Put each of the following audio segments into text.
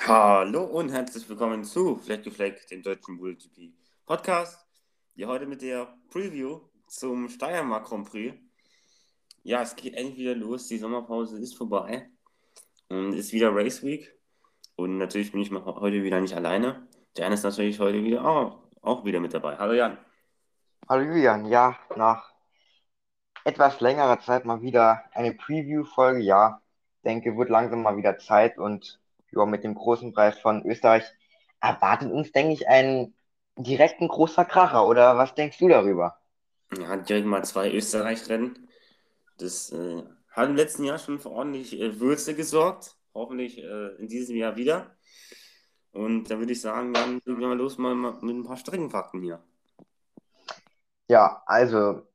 Hallo und herzlich willkommen zu Fleck gefleckt, dem deutschen MotoGP Podcast. Hier heute mit der Preview zum Steiermark Grand Prix. Ja, es geht endlich wieder los. Die Sommerpause ist vorbei und ist wieder Race Week. Und natürlich bin ich heute wieder nicht alleine. Jan ist natürlich heute wieder auch, auch wieder mit dabei. Hallo Jan. Hallo Julian, ja, nach etwas längerer Zeit mal wieder eine Preview-Folge. Ja, denke, wird langsam mal wieder Zeit und ja, mit dem großen Preis von Österreich erwartet uns, denke ich, ein direkten großer Kracher. Oder was denkst du darüber? Ja, direkt mal zwei Österreich-Rennen. Das äh, hat im letzten Jahr schon für ordentlich äh, Würze gesorgt. Hoffentlich äh, in diesem Jahr wieder. Und da würde ich sagen, dann legen wir mal los mal mit ein paar Streckenfakten hier. Ja, also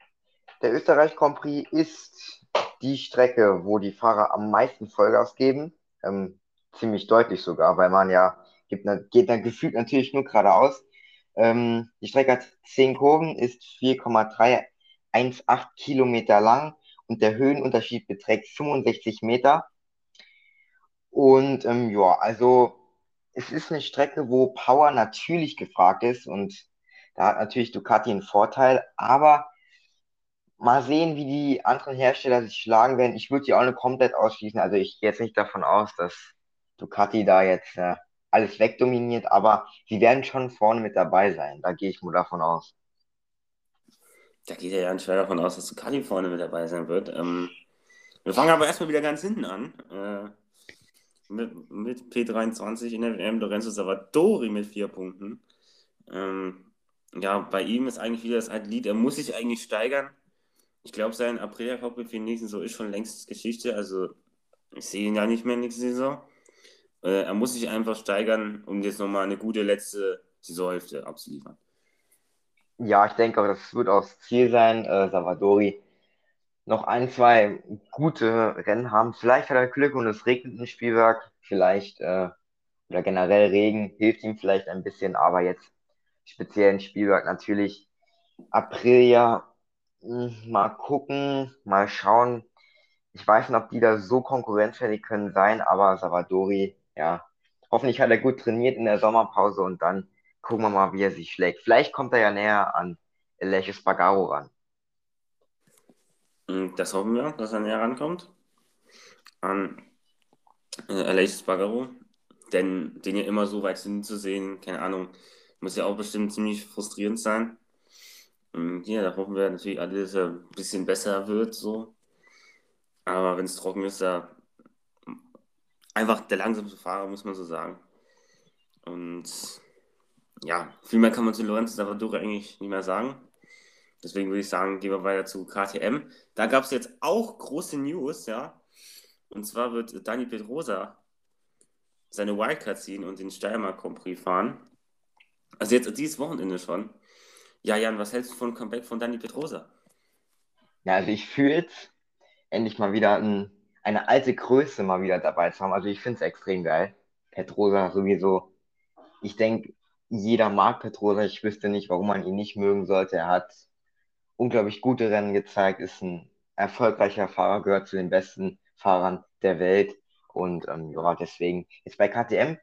der Österreich Grand Prix ist die Strecke, wo die Fahrer am meisten Vollgas geben. Ähm, ziemlich deutlich sogar, weil man ja gibt, geht dann gefühlt natürlich nur geradeaus. Ähm, die Strecke hat 10 Kurven, ist 4,318 Kilometer lang und der Höhenunterschied beträgt 65 Meter. Und ähm, ja, also es ist eine Strecke, wo Power natürlich gefragt ist und da hat natürlich Ducati einen Vorteil, aber mal sehen, wie die anderen Hersteller sich schlagen werden. Ich würde die auch nicht komplett ausschließen. Also ich gehe jetzt nicht davon aus, dass Ducati da jetzt äh, alles wegdominiert, aber sie werden schon vorne mit dabei sein. Da gehe ich nur davon aus. Da geht ja ganz schwer davon aus, dass Ducati vorne mit dabei sein wird. Ähm, wir fangen aber erstmal wieder ganz hinten an. Äh, mit, mit P23 in der WM Lorenzo Savadori mit vier Punkten. Ähm, ja, bei ihm ist eigentlich wieder das alte Lied. Er muss sich eigentlich steigern. Ich glaube, sein Aprilia-Cockpit für den so ist schon längst Geschichte. Also, ich sehe ihn ja nicht mehr nächste Saison. Äh, er muss sich einfach steigern, um jetzt nochmal eine gute letzte Saisonhälfte abzuliefern. Ja, ich denke, das wird auch das Ziel sein. Äh, Salvadori noch ein, zwei gute Rennen haben. Vielleicht hat er Glück und es regnet im Spielwerk. Vielleicht, äh, oder generell Regen hilft ihm vielleicht ein bisschen, aber jetzt speziell im Spielwerk natürlich Aprilia. Hm, mal gucken, mal schauen. Ich weiß nicht, ob die da so konkurrenzfähig können sein, aber Salvadori ja, hoffentlich hat er gut trainiert in der Sommerpause und dann gucken wir mal, wie er sich schlägt. Vielleicht kommt er ja näher an Elche Spagaro ran. Hm, das hoffen wir, dass er näher rankommt an äh, Elche Spagaro, denn den ja immer so weit hinten zu sehen, keine Ahnung, muss ja auch bestimmt ziemlich frustrierend sein. Und hm, ja, da hoffen wir natürlich alle, dass er ein bisschen besser wird, so. Aber wenn es trocken ist, da einfach der langsamste Fahrer, muss man so sagen. Und ja, viel mehr kann man zu Lorenzo Savadori eigentlich nicht mehr sagen. Deswegen würde ich sagen, gehen wir weiter zu KTM. Da gab es jetzt auch große News, ja. Und zwar wird Dani Pedrosa seine Wildcard ziehen und den Steiermark Grand Prix fahren. Also jetzt dieses Wochenende schon. Ja, Jan, was hältst du von Comeback von Dani Pedrosa? Ja, also ich fühle jetzt endlich mal wieder ein eine alte Größe mal wieder dabei zu haben. Also ich finde es extrem geil. Petrosa sowieso. Ich denke, jeder mag Petrosa. Ich wüsste nicht, warum man ihn nicht mögen sollte. Er hat unglaublich gute Rennen gezeigt, ist ein erfolgreicher Fahrer, gehört zu den besten Fahrern der Welt. Und ähm, ja, deswegen jetzt bei KTM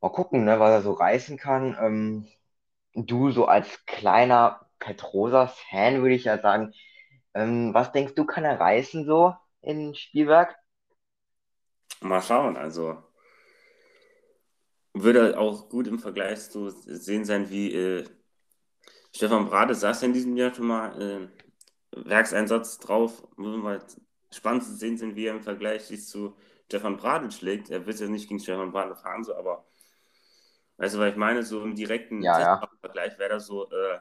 mal gucken, ne, was er so reißen kann. Ähm, du so als kleiner Petrosa-Fan würde ich ja sagen, ähm, was denkst du, kann er reißen so? In Spielberg? Mal schauen, also würde auch gut im Vergleich zu sehen sein, wie äh, Stefan Brade saß in diesem Jahr schon mal äh, Werkseinsatz drauf. Mal spannend zu sehen sind, wie er im Vergleich sich zu Stefan Brade schlägt. Er wird ja nicht gegen Stefan Brade fahren, so, aber weißt du, was ich meine? So im direkten ja, ja. Vergleich, wer da so äh,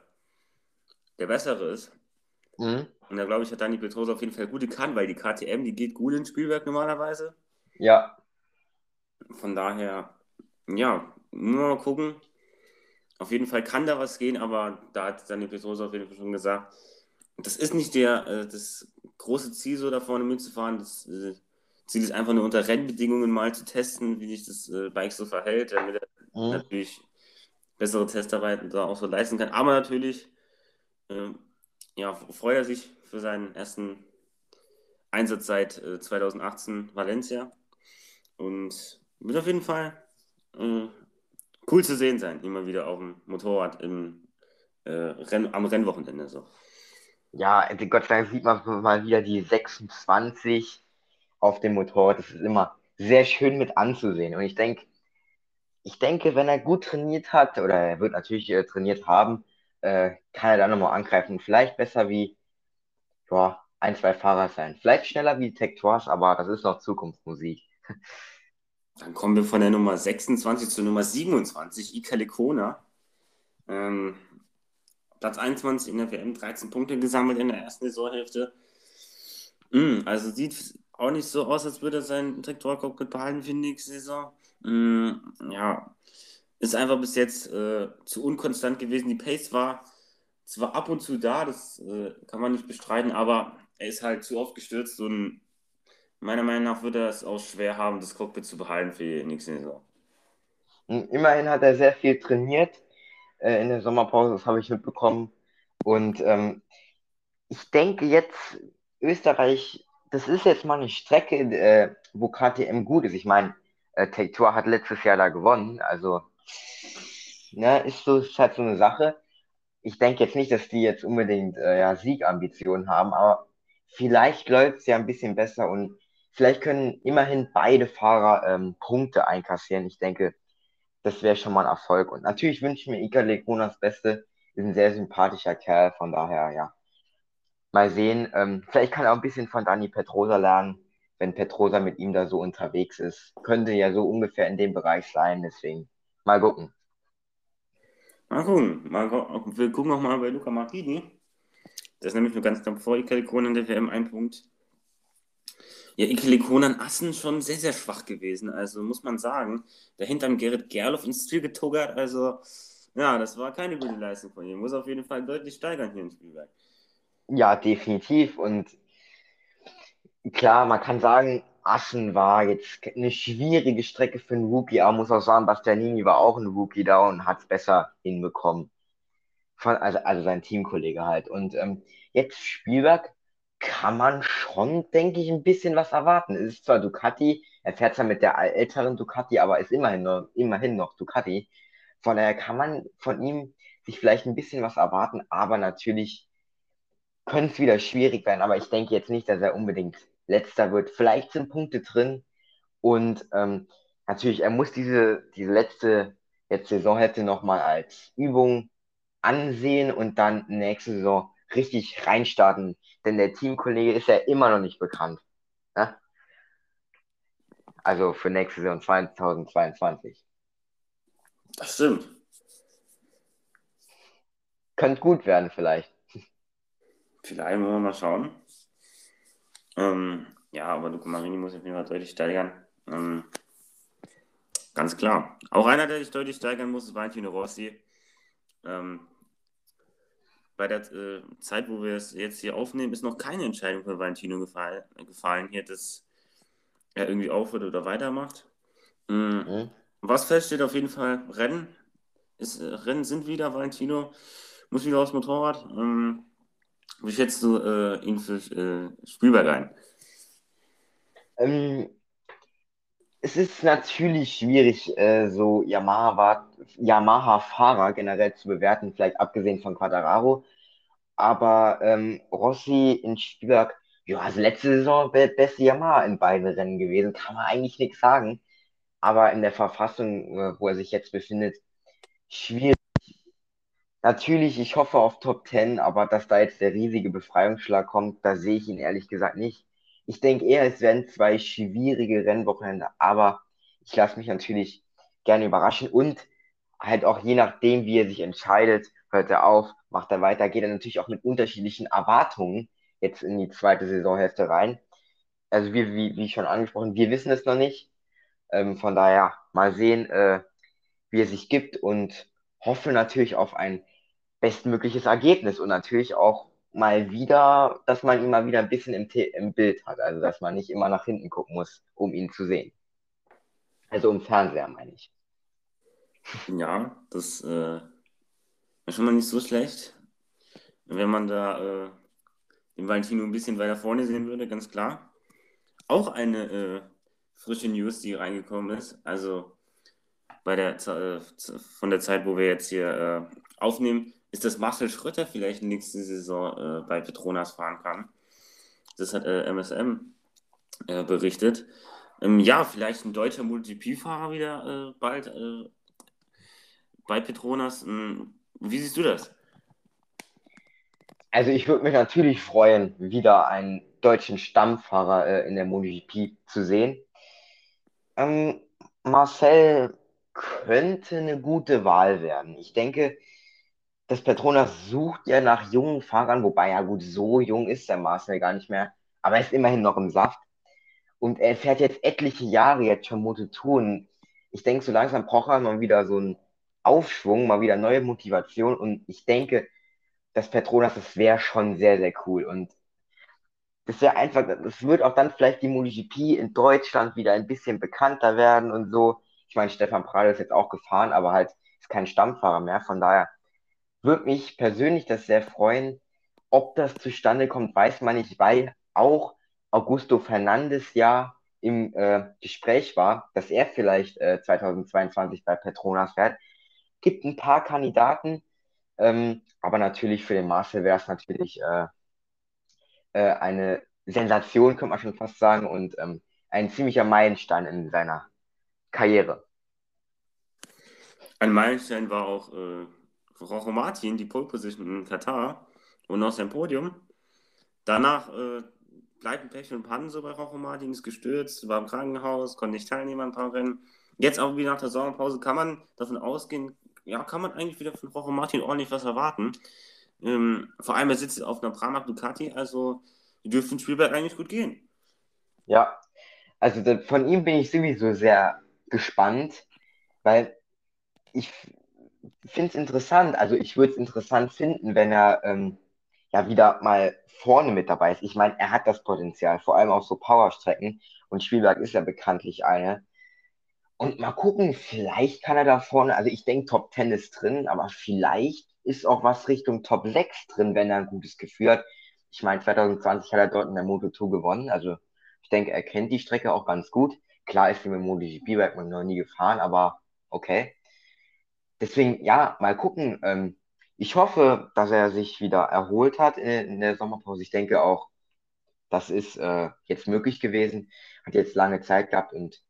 der Bessere ist. Mhm. Und da glaube ich, hat Dani Petrosa auf jeden Fall gute Kann, weil die KTM, die geht gut ins Spielwerk normalerweise. Ja. Von daher, ja, nur mal gucken. Auf jeden Fall kann da was gehen, aber da hat Dani Petrosa auf jeden Fall schon gesagt, das ist nicht der, äh, das große Ziel, so da vorne mitzufahren. Das äh, Ziel ist einfach nur unter Rennbedingungen mal zu testen, wie sich das äh, Bike so verhält, damit er mhm. natürlich bessere Testarbeiten da auch so leisten kann. Aber natürlich äh, ja, freut er sich für seinen ersten Einsatz seit äh, 2018 Valencia. Und wird auf jeden Fall äh, cool zu sehen sein, immer wieder auf dem Motorrad im, äh, Renn, am Rennwochenende. So. Ja, also Gott sei Dank sieht man mal wieder die 26 auf dem Motorrad. Das ist immer sehr schön mit anzusehen. Und ich denke, ich denke, wenn er gut trainiert hat, oder er wird natürlich äh, trainiert haben, äh, kann er da nochmal angreifen. Vielleicht besser wie ja, ein, zwei Fahrer sein. Vielleicht schneller wie Tech Tours, aber das ist noch Zukunftsmusik. Dann kommen wir von der Nummer 26 zur Nummer 27, Ika Lecona. Ähm, Platz 21 in der WM, 13 Punkte gesammelt in der ersten Saisonhälfte. Mm, also sieht auch nicht so aus, als würde er seinen Traktorcockpit behalten für die nächste Saison. Mm, ja, ist einfach bis jetzt äh, zu unkonstant gewesen. Die Pace war zwar ab und zu da, das äh, kann man nicht bestreiten, aber er ist halt zu oft gestürzt und meiner Meinung nach wird er es auch schwer haben, das Cockpit zu behalten für die nächste Saison. Immerhin hat er sehr viel trainiert äh, in der Sommerpause, das habe ich mitbekommen. Und ähm, ich denke jetzt, Österreich, das ist jetzt mal eine Strecke, äh, wo KTM gut ist. Ich meine, äh, Take Tour hat letztes Jahr da gewonnen, also ne, ist so ist halt so eine Sache. Ich denke jetzt nicht, dass die jetzt unbedingt äh, ja, Siegambitionen haben, aber vielleicht läuft es ja ein bisschen besser und vielleicht können immerhin beide Fahrer ähm, Punkte einkassieren. Ich denke, das wäre schon mal ein Erfolg. Und natürlich wünsche ich mir Ika Lekona das Beste. Ist ein sehr sympathischer Kerl, von daher, ja. Mal sehen. Ähm, vielleicht kann er auch ein bisschen von Dani Petrosa lernen, wenn Petrosa mit ihm da so unterwegs ist. Könnte ja so ungefähr in dem Bereich sein, deswegen mal gucken. Mal gucken. Mal, wir gucken auch mal bei Luca Marini. Das ist nämlich nur ganz knapp vor Ika Lekona in der WM ein Punkt. Ja, Ikelikonan Assen schon sehr, sehr schwach gewesen. Also muss man sagen, dahinter haben Gerrit Gerloff ins Ziel getuggert. Also, ja, das war keine gute Leistung von ihm. Muss auf jeden Fall deutlich steigern hier im Spielwerk. Ja, definitiv. Und klar, man kann sagen, Assen war jetzt eine schwierige Strecke für einen Rookie, aber muss auch sagen, Bastianini war auch ein Rookie da und hat es besser hinbekommen. Von, also, also sein Teamkollege halt. Und ähm, jetzt Spielwerk kann man schon, denke ich, ein bisschen was erwarten. Es ist zwar Ducati, er fährt zwar mit der älteren Ducati, aber ist immerhin noch, immerhin noch Ducati. Von daher kann man von ihm sich vielleicht ein bisschen was erwarten, aber natürlich könnte es wieder schwierig werden. Aber ich denke jetzt nicht, dass er unbedingt letzter wird. Vielleicht sind Punkte drin und ähm, natürlich, er muss diese, diese letzte jetzt Saisonhälfte nochmal als Übung ansehen und dann nächste Saison richtig reinstarten, denn der Teamkollege ist ja immer noch nicht bekannt. Ne? Also für nächste Saison 2022. Das stimmt. Könnte gut werden, vielleicht. Vielleicht wollen wir mal schauen. Ähm, ja, aber Luca Marini muss auf jeden Fall deutlich steigern. Ähm, ganz klar. Auch einer, der sich deutlich steigern muss, ist Valentino Rossi. Ähm, bei der äh, Zeit, wo wir es jetzt hier aufnehmen, ist noch keine Entscheidung für Valentino gefallen, gefallen hier, dass er irgendwie aufhört oder weitermacht. Mhm. Mhm. Was feststeht auf jeden Fall, Rennen, ist, äh, Rennen sind wieder, Valentino muss wieder aufs Motorrad. Ähm, wie schätzt du äh, ihn für äh, Spielberg ein? Ähm, es ist natürlich schwierig, äh, so Yamaha-Fahrer Yamaha generell zu bewerten, vielleicht abgesehen von Quadraro. Aber ähm, Rossi in Spielberg, ja, also letzte Saison beste Yamaha in beiden Rennen gewesen, kann man eigentlich nichts sagen. Aber in der Verfassung, äh, wo er sich jetzt befindet, schwierig. Natürlich, ich hoffe auf Top 10, aber dass da jetzt der riesige Befreiungsschlag kommt, da sehe ich ihn ehrlich gesagt nicht. Ich denke eher, es werden zwei schwierige Rennwochenende, aber ich lasse mich natürlich gerne überraschen und halt auch je nachdem, wie er sich entscheidet, hört er auf, macht er weiter, geht er natürlich auch mit unterschiedlichen Erwartungen jetzt in die zweite Saisonhälfte rein. Also wir, wie, wie schon angesprochen, wir wissen es noch nicht. Ähm, von daher mal sehen, äh, wie er sich gibt und hoffe natürlich auf ein bestmögliches Ergebnis und natürlich auch mal wieder, dass man ihn mal wieder ein bisschen im, im Bild hat. Also, dass man nicht immer nach hinten gucken muss, um ihn zu sehen. Also im Fernseher, meine ich. Ja, das äh, ist schon mal nicht so schlecht. Wenn man da äh, den Valentino ein bisschen weiter vorne sehen würde, ganz klar. Auch eine äh, frische News, die reingekommen ist. Also bei der äh, von der Zeit, wo wir jetzt hier äh, aufnehmen, ist, dass Marcel Schröter vielleicht nächste Saison äh, bei Petronas fahren kann. Das hat äh, MSM äh, berichtet. Ähm, ja, vielleicht ein deutscher MotoGP-Fahrer wieder äh, bald äh, bei Petronas. Ähm, wie siehst du das? Also ich würde mich natürlich freuen, wieder einen deutschen Stammfahrer äh, in der MotoGP zu sehen. Ähm, Marcel könnte eine gute Wahl werden. Ich denke, das Petronas sucht ja nach jungen Fahrern, wobei ja gut, so jung ist der Marcel gar nicht mehr, aber er ist immerhin noch im Saft. Und er fährt jetzt etliche Jahre jetzt schon Moto2 und ich denke, so langsam braucht er mal wieder so einen Aufschwung, mal wieder neue Motivation und ich denke, das Petronas, das wäre schon sehr, sehr cool und das wäre einfach, das wird auch dann vielleicht die MotoGP in Deutschland wieder ein bisschen bekannter werden und so. Ich meine, Stefan Prade ist jetzt auch gefahren, aber halt ist kein Stammfahrer mehr, von daher würde mich persönlich das sehr freuen. Ob das zustande kommt, weiß man nicht, weil auch Augusto Fernandes ja im äh, Gespräch war, dass er vielleicht äh, 2022 bei Petronas fährt. Gibt ein paar Kandidaten, ähm, aber natürlich für den Marcel wäre es natürlich äh, äh, eine Sensation, könnte man schon fast sagen, und ähm, ein ziemlicher Meilenstein in seiner Karriere. Ein Meilenstein war auch äh, Rojo Martin, die Pole Position in Katar und noch sein Podium. Danach äh, bleiben Pech und Pannen so bei Rojo Martin, ist gestürzt, war im Krankenhaus, konnte nicht teilnehmen an ein paar Rennen. Jetzt auch wieder nach der Sommerpause kann man davon ausgehen, ja, kann man eigentlich wieder von Rojo Martin ordentlich was erwarten. Ähm, vor allem, er sitzt auf einer Pramac Ducati, also die dürften Spielberg eigentlich gut gehen. Ja, also von ihm bin ich sowieso sehr gespannt, weil ich finde es interessant. Also ich würde es interessant finden, wenn er ähm, ja wieder mal vorne mit dabei ist. Ich meine, er hat das Potenzial, vor allem auf so Powerstrecken. Und Spielberg ist ja bekanntlich eine. Und mal gucken, vielleicht kann er da vorne, also ich denke, Top 10 ist drin, aber vielleicht ist auch was Richtung Top 6 drin, wenn er ein gutes Gefühl hat. Ich meine, 2020 hat er dort in der Moto2 gewonnen, also ich denke, er kennt die Strecke auch ganz gut. Klar ist er mit MotoGP bei man noch nie gefahren, aber okay. Deswegen, ja, mal gucken. Ähm, ich hoffe, dass er sich wieder erholt hat in, der Sommerpause. Ich denke auch, das ist äh, jetzt möglich gewesen. Hat jetzt lange Zeit gehabt und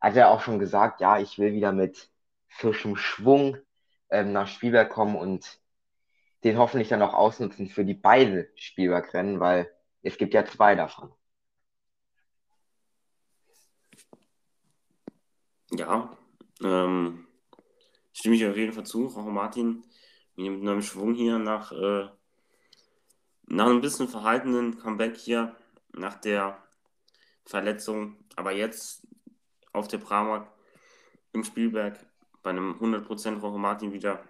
hat er auch schon gesagt, ja, ich will wieder mit frischem Schwung ähm, nach Spielberg kommen und den hoffentlich dann auch ausnutzen für die beiden Spielbergrennen, weil es gibt ja zwei davon. Ja, ähm, stimme ich auf jeden Fall zu. Rojo Martin mit neuem Schwung hier nach, äh, nach einem bisschen verhaltenen Comeback hier, nach der Verletzung, aber jetzt auf der Pramac im Spielberg bei einem 100% Rojo Martin wieder.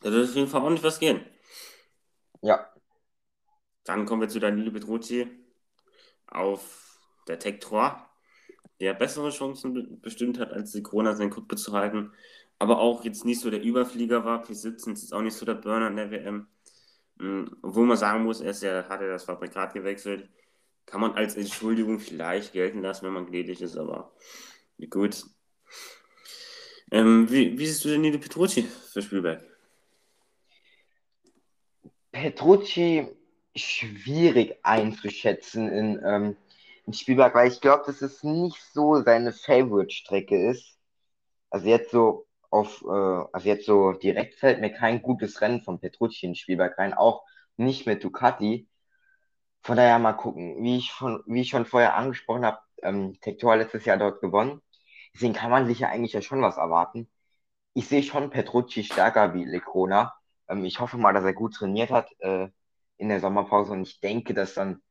Da wird auf jeden Fall ordentlich was gehen. Ja. Dann kommen wir zu Danilo Petrucci auf der Tech 3 der bessere Chancen bestimmt hat, als die Corona sein Cockpit zu halten, aber auch jetzt nicht so der Überflieger war. P17 ist auch nicht so der Burner in der WM. Hm, obwohl man sagen muss, er ist ja, hat er das Fabrikat gewechselt. Kann man als Entschuldigung vielleicht gelten lassen, wenn man gnädig ist, aber gut. Ähm, wie, wie siehst du denn die Petrucci für Spielberg? Petrucci schwierig einzuschätzen in ähm, in Spielberg, weil ich glaube, dass es nicht so seine Favorite-Strecke ist. Also jetzt so auf, äh, also jetzt so direkt fällt mir kein gutes Rennen von Petrucci in Spielberg rein, auch nicht mit Ducati. Von daher mal gucken. Wie ich, von, wie ich schon vorher angesprochen habe, ähm, Tektor letztes Jahr dort gewonnen. Deswegen kann man sich ja eigentlich ja schon was erwarten. Ich sehe schon Petrucci stärker wie Lecona. Ähm, ich hoffe mal, dass er gut trainiert hat äh, in der Sommerpause und ich denke, dass dann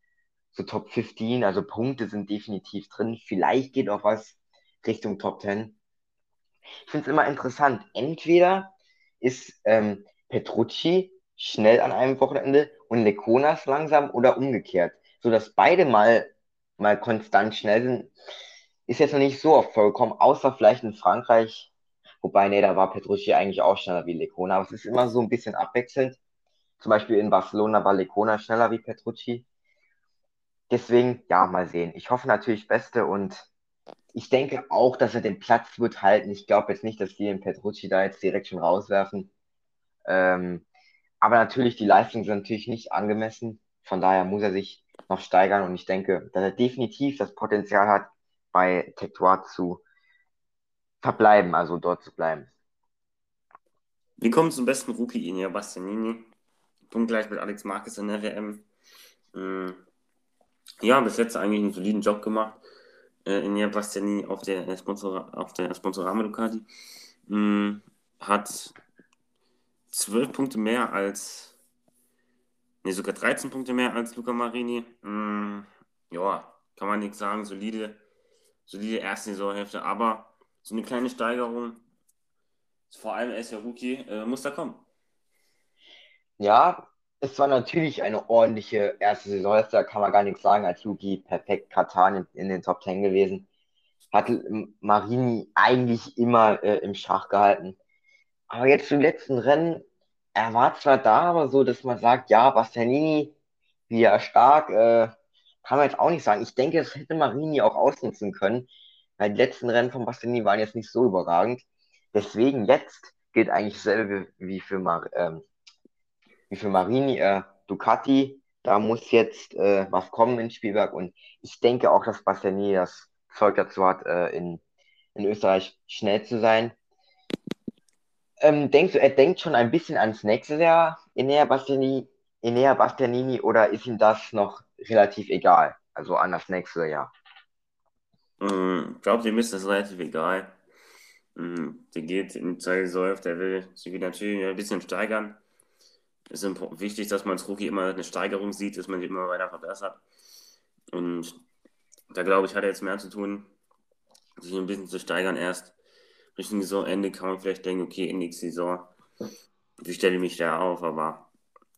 so Top 15, also Punkte sind definitiv drin. Vielleicht geht auch was Richtung Top 10. Ich finde es immer interessant. Entweder ist ähm, Petrucci schnell an einem Wochenende und Lekonas langsam oder umgekehrt. So dass beide mal, mal konstant schnell sind, ist jetzt noch nicht so oft vorgekommen, außer vielleicht in Frankreich. Wobei, nee, da war Petrucci eigentlich auch schneller wie Lecona. Aber es ist immer so ein bisschen abwechselnd. Zum Beispiel in Barcelona war Lecona schneller wie Petrucci. Deswegen, ja, mal sehen. Ich hoffe natürlich Beste und ich denke auch, dass er den Platz wird halten. Ich glaube jetzt nicht, dass die den Petrucci da jetzt direkt schon rauswerfen. Ähm, aber natürlich, die Leistungen sind natürlich nicht angemessen. Von daher muss er sich noch steigern und ich denke, dass er definitiv das Potenzial hat, bei Tectoire zu verbleiben, also dort zu bleiben. Wir kommen zum besten Rookie, Inia Bastianini. Punktgleich mit Alex Marquez in der WM. Mm. Ja, bis jetzt eigentlich einen soliden Job gemacht. Äh, Inia Bastianini auf der, Sponsor, auf der Sponsorama Ducati. Mm. Hat zwölf Punkte mehr als, nee, sogar 13 Punkte mehr als Luca Marini. Mm. Ja, kann man nichts sagen. Solide, solide erste Saisonhälfte, aber so eine kleine Steigerung vor allem ist ja Rookie, äh, muss da kommen. Ja, es war natürlich eine ordentliche erste Saison, da kann man gar nichts sagen, als Rookie perfekt Katan in, in den Top Ten gewesen. Hat Marini eigentlich immer äh, im Schach gehalten. Aber jetzt im letzten Rennen, er war zwar da, aber so, dass man sagt, ja, Bastianini, wie er stark, äh, kann man jetzt auch nicht sagen. Ich denke, das hätte Marini auch ausnutzen können, weil die letzten Rennen von Bastianini waren jetzt nicht so überragend. Deswegen jetzt gilt eigentlich dasselbe wie für, Mar ähm, wie für Marini, äh, Ducati. Da muss jetzt äh, was kommen in Spielberg und ich denke auch, dass Bastianini das Zeug dazu hat, äh, in, in Österreich schnell zu sein. Ähm, denkst du, er denkt schon ein bisschen ans nächste Jahr, Enea Bastianini, Enea Bastianini, oder ist ihm das noch relativ egal? Also an das nächste Jahr? Mm, ich glaube, dem ist das relativ egal. Mhm. Der geht in zwei Säuf, der will sich natürlich ein bisschen steigern. Es ist wichtig, dass man als Rookie immer eine Steigerung sieht, dass man sich immer weiter verbessert. Und da glaube ich, hat er jetzt mehr zu tun, sich ein bisschen zu steigern erst. Richtung Saisonende kann man vielleicht denken, okay, in nächste Saison, wie stelle ich mich da auf? Aber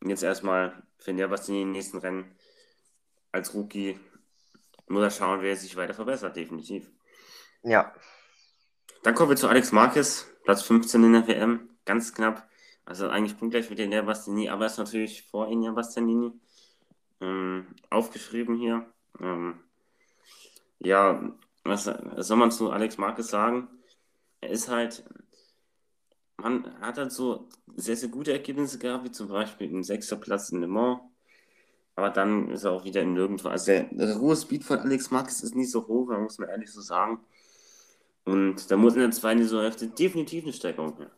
jetzt erstmal, finde ich, was in den nächsten Rennen als Rookie muss er schauen, wer sich weiter verbessert, definitiv. Ja, dann kommen wir zu Alex Marquez, Platz 15 in der WM, ganz knapp. Also eigentlich punktgleich mit Elia Bastianini, aber ist natürlich vor Elia Bastianini ähm, aufgeschrieben hier. Ähm, ja, was, soll man zu Alex Marquez sagen? Er ist halt, man hat halt so sehr, sehr gute Ergebnisse gehabt, wie zum Beispiel ein sechster Platz in Le Mans. Aber dann ist er auch wieder in nirgendwo. Also der, der Ruhe-Speed von Alex Marquez ist nicht so hoch, muss man ehrlich so sagen. Und da muss in der zweiten Saisonhälfte definitiv eine Steigerung her.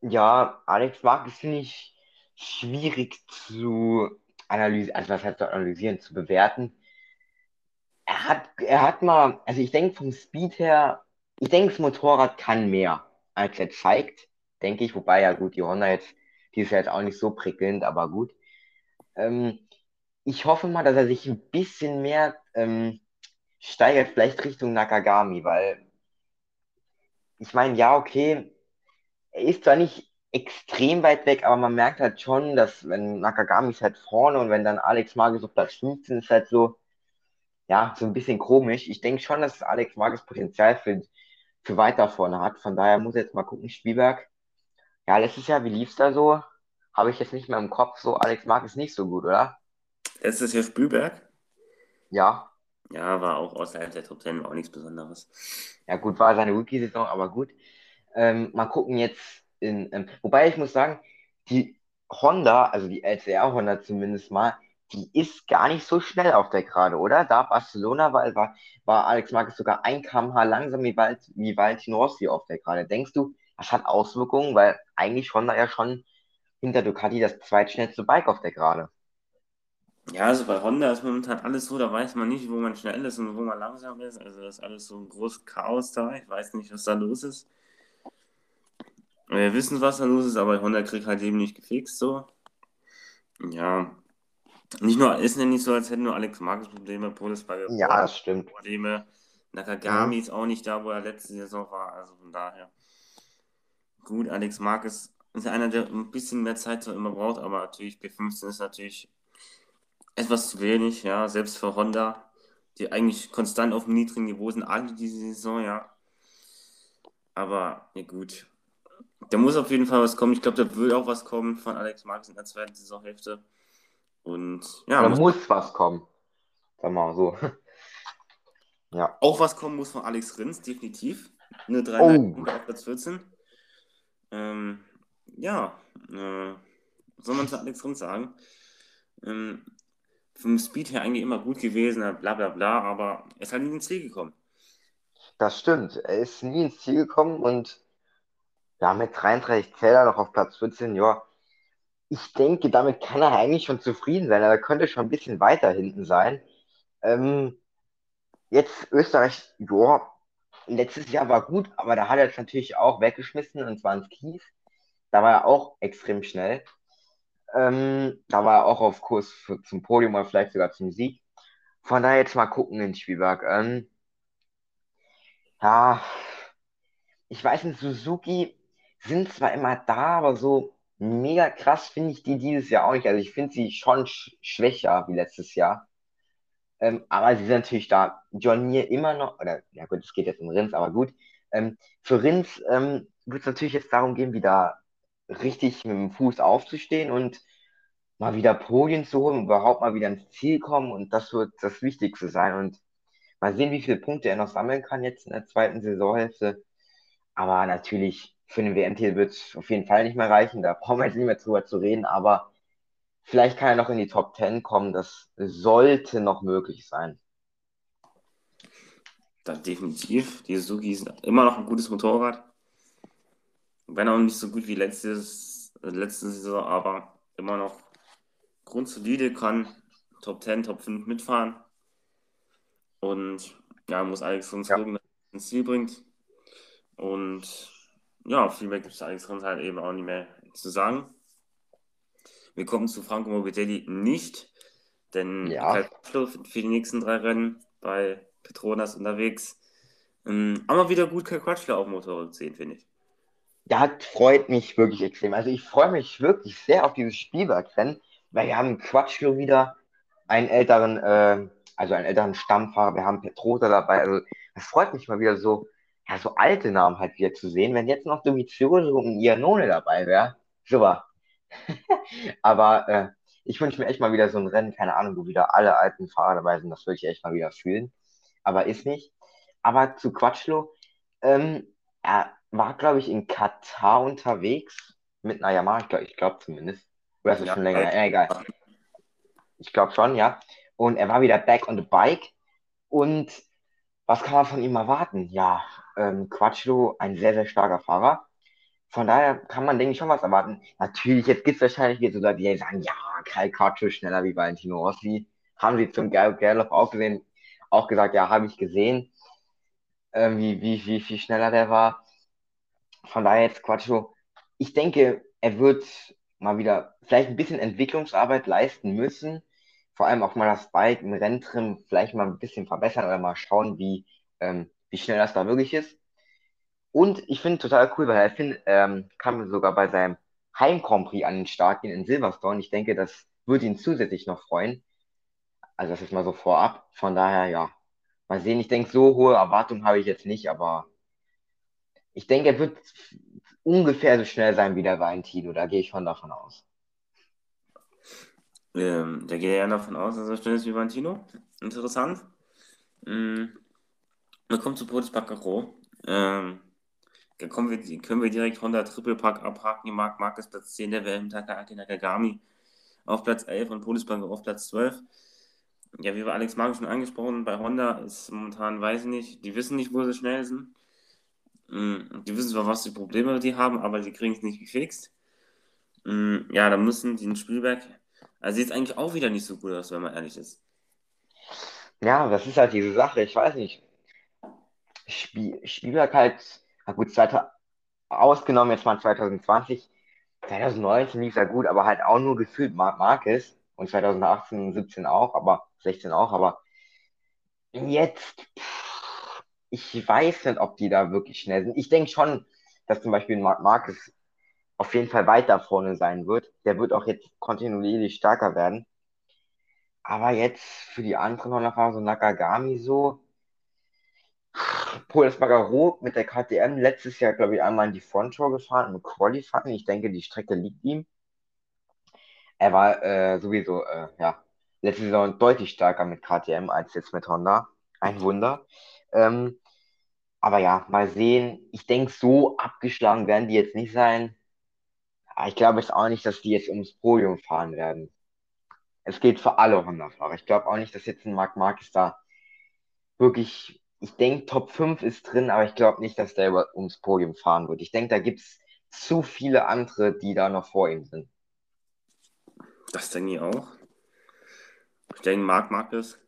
Ja, Alex Marquez finde ich schwierig zu analysieren, also was heißt zu analysieren, zu bewerten. Er hat, er hat mal, also ich denke vom Speed her, ich denke, das Motorrad kann mehr, als er zeigt, denke ich, wobei ja gut, die Honda jetzt, die ist ja jetzt auch nicht so prickelnd, aber gut. Ähm, ich hoffe mal, dass er sich ein bisschen mehr ähm, steigert vielleicht Richtung Nakagami, weil ich meine, ja, okay, er ist zwar nicht extrem weit weg, aber man merkt halt schon, dass wenn Nakagami ist halt vorne und wenn dann Alex Marquez auf Platz 15 ist halt so, ja, so ein bisschen komisch. Ich denke schon, dass Alex Marquez Potenzial für, für weiter vorne hat. Von daher muss jetzt mal gucken, Spielberg. Ja, letztes Jahr, wie lief's da so? Habe ich jetzt nicht mehr im Kopf, so Alex Marquez nicht so gut, oder? Letztes Jahr Spielberg? Ja. Ja, war auch außerhalb der Top 10 auch nichts Besonderes. Ja, gut, war seine Rookie-Saison, aber gut. Ähm, mal gucken jetzt in, ähm, wobei ich muss sagen, die Honda, also die LCR Honda zumindest mal, die ist gar nicht so schnell auf der Gerade, oder? Da Barcelona war, war, war Alex Marquez sogar ein kmh langsam wie, Val, wie Valentino Rossi auf der Gerade. Denkst du, das hat Auswirkungen, weil eigentlich Honda ja schon hinter Ducati das zweitschnellste Bike auf der Gerade. Ja, also bei Honda ist momentan alles so, da weiß man nicht, wo man schnell ist und wo man langsam ist. Also das ist alles so ein großes Chaos da. Ich weiß nicht, was da los ist. Wir wissen, was da los ist, aber Honda kriegt halt eben nicht gefixt so. Ja. Nicht nur, ist ja nicht so, als hätten nur Alex Marquez Probleme, Polis bei Ja, das stimmt. Probleme. Nakagami ja. ist auch nicht da, wo er letzte Saison war. Also von daher. Gut, Alex Marquez ist einer, der ein bisschen mehr Zeit so immer braucht, aber natürlich B15 ist natürlich etwas zu wenig, ja, selbst für Honda, die eigentlich konstant auf einem niedrigen Niveau sind, alle diese Saison, ja. Aber, ja gut. Da muss auf jeden Fall was kommen. Ich glaube, da will auch was kommen von Alex Marx in der zweiten Saisonhälfte. Und ja. Da muss, muss was kommen. Sag mal so. Ja. Auch was kommen muss von Alex Rins, definitiv. Eine 3 Oh. auf Platz 14. Ähm, ja, äh, was soll man zu Alex Rins sagen? Ähm, vom Speed her eigentlich immer gut gewesen, bla bla bla, aber er ist halt nie ins Ziel gekommen. Das stimmt. Er ist nie ins Ziel gekommen und ja, mit 33 Zähler noch auf Platz 14, ja. Ich denke, damit kann er eigentlich schon zufrieden sein. Er könnte schon ein bisschen weiter hinten sein. Ähm, jetzt Österreich, ja, letztes Jahr war gut, aber da hat er es natürlich auch weggeschmissen und zwar ins Kies. Da war er auch extrem schnell. Ähm, da war er auch auf Kurs für, zum Podium oder vielleicht sogar zum Sieg. Von daher jetzt mal gucken in Spielberg. Ähm, ja, ich weiß nicht, Suzuki sind zwar immer da, aber so mega krass finde ich die dieses Jahr auch nicht. Also ich finde sie schon sch schwächer wie letztes Jahr. Ähm, aber sie sind natürlich da. John immer noch, oder ja gut, es geht jetzt um Rins, aber gut. Ähm, für Rins ähm, wird es natürlich jetzt darum gehen, wieder richtig mit dem Fuß aufzustehen und mal wieder Podien zu holen überhaupt mal wieder ins Ziel kommen. Und das wird das Wichtigste sein. Und mal sehen, wie viele Punkte er noch sammeln kann jetzt in der zweiten Saisonhälfte. Aber natürlich, für den WM-Titel wird es auf jeden Fall nicht mehr reichen. Da brauchen wir jetzt nicht mehr drüber zu reden. Aber vielleicht kann er noch in die Top 10 kommen. Das sollte noch möglich sein. Das definitiv. Die Suzuki ist immer noch ein gutes Motorrad. Wenn auch nicht so gut wie letztes, äh, letzte Saison, aber immer noch grundsolide, kann Top 10, Top 5 mitfahren. Und ja, muss Alex Rins Ja. gucken, dass er ins Ziel bringt. Und ja, viel mehr gibt es Alex Rins halt eben auch nicht mehr zu sagen. Wir kommen zu Franco Morbidelli nicht, denn Ja. Für die nächsten drei Rennen bei Petronas unterwegs. Ähm, aber wieder gut Kai Quatschler auf Motorrad sehen, finde ich. Das freut mich wirklich extrem. Also ich freue mich wirklich sehr auf dieses Spielbergrennen, weil wir haben Quatschlo wieder, einen älteren, äh, also einen älteren Stammfahrer, wir haben Petrosa dabei. Also es freut mich mal wieder so, ja, so alte Namen halt wieder zu sehen. Wenn jetzt noch Dovizioso und Iannone dabei wäre, super. Aber äh, ich wünsche mir echt mal wieder so ein Rennen, keine Ahnung, wo wieder alle alten Fahrer dabei sind. Das würde ich echt mal wieder fühlen. Aber ist nicht. Aber zu Quatschlo, ähm, er war, glaube ich, in Katar unterwegs mit einer Yamaha, ich glaube zumindest. Oder ist es Ja, schon länger? halt. Ja, egal. Ich glaube schon, ja. Und er war wieder back on the bike. Und was kann man von ihm erwarten? Ja, ähm, Quatschlo, ein sehr, sehr starker Fahrer. Von daher kann man, denke ich, schon was erwarten. Natürlich, jetzt gibt es wahrscheinlich wieder so Leute, die sagen, ja, Kai Quattro schneller wie Valentino Rossi. Haben sie zum Ger Gerloff auch gesehen, auch gesagt, ja, habe ich gesehen, ähm, wie, wie, wie viel schneller der war. Von daher jetzt Quattro. Ich denke, er wird mal wieder vielleicht ein bisschen Entwicklungsarbeit leisten müssen. Vor allem auch mal das Bike im Renntrim vielleicht mal ein bisschen verbessern oder mal schauen, wie, ähm, wie schnell das da wirklich ist. Und ich finde total cool, weil find, ähm, kann sogar bei seinem Heim-Grand Prix an den Start gehen in Silverstone. Ich denke, das würde ihn zusätzlich noch freuen. Also das ist mal so vorab. Von daher, ja, mal sehen. Ich denke, so hohe Erwartungen habe ich jetzt nicht, aber ich denke, er wird ungefähr so schnell sein wie der Valentino. Da gehe ich schon davon aus. Ähm, da geht ja davon aus, dass er schnell ist wie Valentino. Interessant. Ähm, dann kommt zu Podes Bacaro. Ähm, da kommen wir, können wir direkt Honda Triple Pack abhaken. Marc Marquez Platz 10 der WM, Takaaki Nakagami auf Platz 11 und Podes Bacaro auf Platz 12. Ja, wie wir Alex Marquez schon angesprochen, bei Honda ist momentan, weiß ich nicht, die wissen nicht, wo sie schnell sind. Ähm, Die wissen zwar, was die Probleme die haben, aber sie kriegen es nicht gefixt. Ähm, Ja, da müssen die in Spielberg also sieht eigentlich auch wieder nicht so gut aus, wenn man ehrlich ist. Ja, das ist halt diese Sache. Ich weiß nicht. Spiel, Spielberg halt, na gut, zweiter, ausgenommen jetzt mal 2020. 2019 lief er gut, aber halt auch nur gefühlt Marc Marquez. Und 2018 und 17 auch, aber 16 auch, aber jetzt, pff, ich weiß nicht, ob die da wirklich schnell sind. Ich denke schon, dass zum Beispiel Marc Marquez auf jeden Fall weiter vorne sein wird. Der wird auch jetzt kontinuierlich stärker werden. Aber jetzt für die anderen Honda-Fahrer, so Nakagami so, Paul Espargaro mit der KTM letztes Jahr, glaube ich, einmal in die Fronttour gefahren im Qualifying. Ich denke, die Strecke liegt ihm. Er war äh, sowieso, äh, ja, letzte Saison deutlich stärker mit KTM als jetzt mit Honda. ein Wunder. Ähm, aber ja, mal sehen. Ich denke, so abgeschlagen werden die jetzt nicht sein. Aber ich glaube jetzt auch nicht, dass die jetzt ums Podium fahren werden. Es geht für alle Honda-Fahrer. Ich glaube auch nicht, dass jetzt ein Marc Marquez da wirklich, ich denke, Top 5 ist drin, aber ich glaube nicht, dass der über, ums Podium fahren wird. Ich denke, da gibt es zu viele andere, die da noch vor ihm sind. Das denke ich auch. Ich denke, Marc Marquez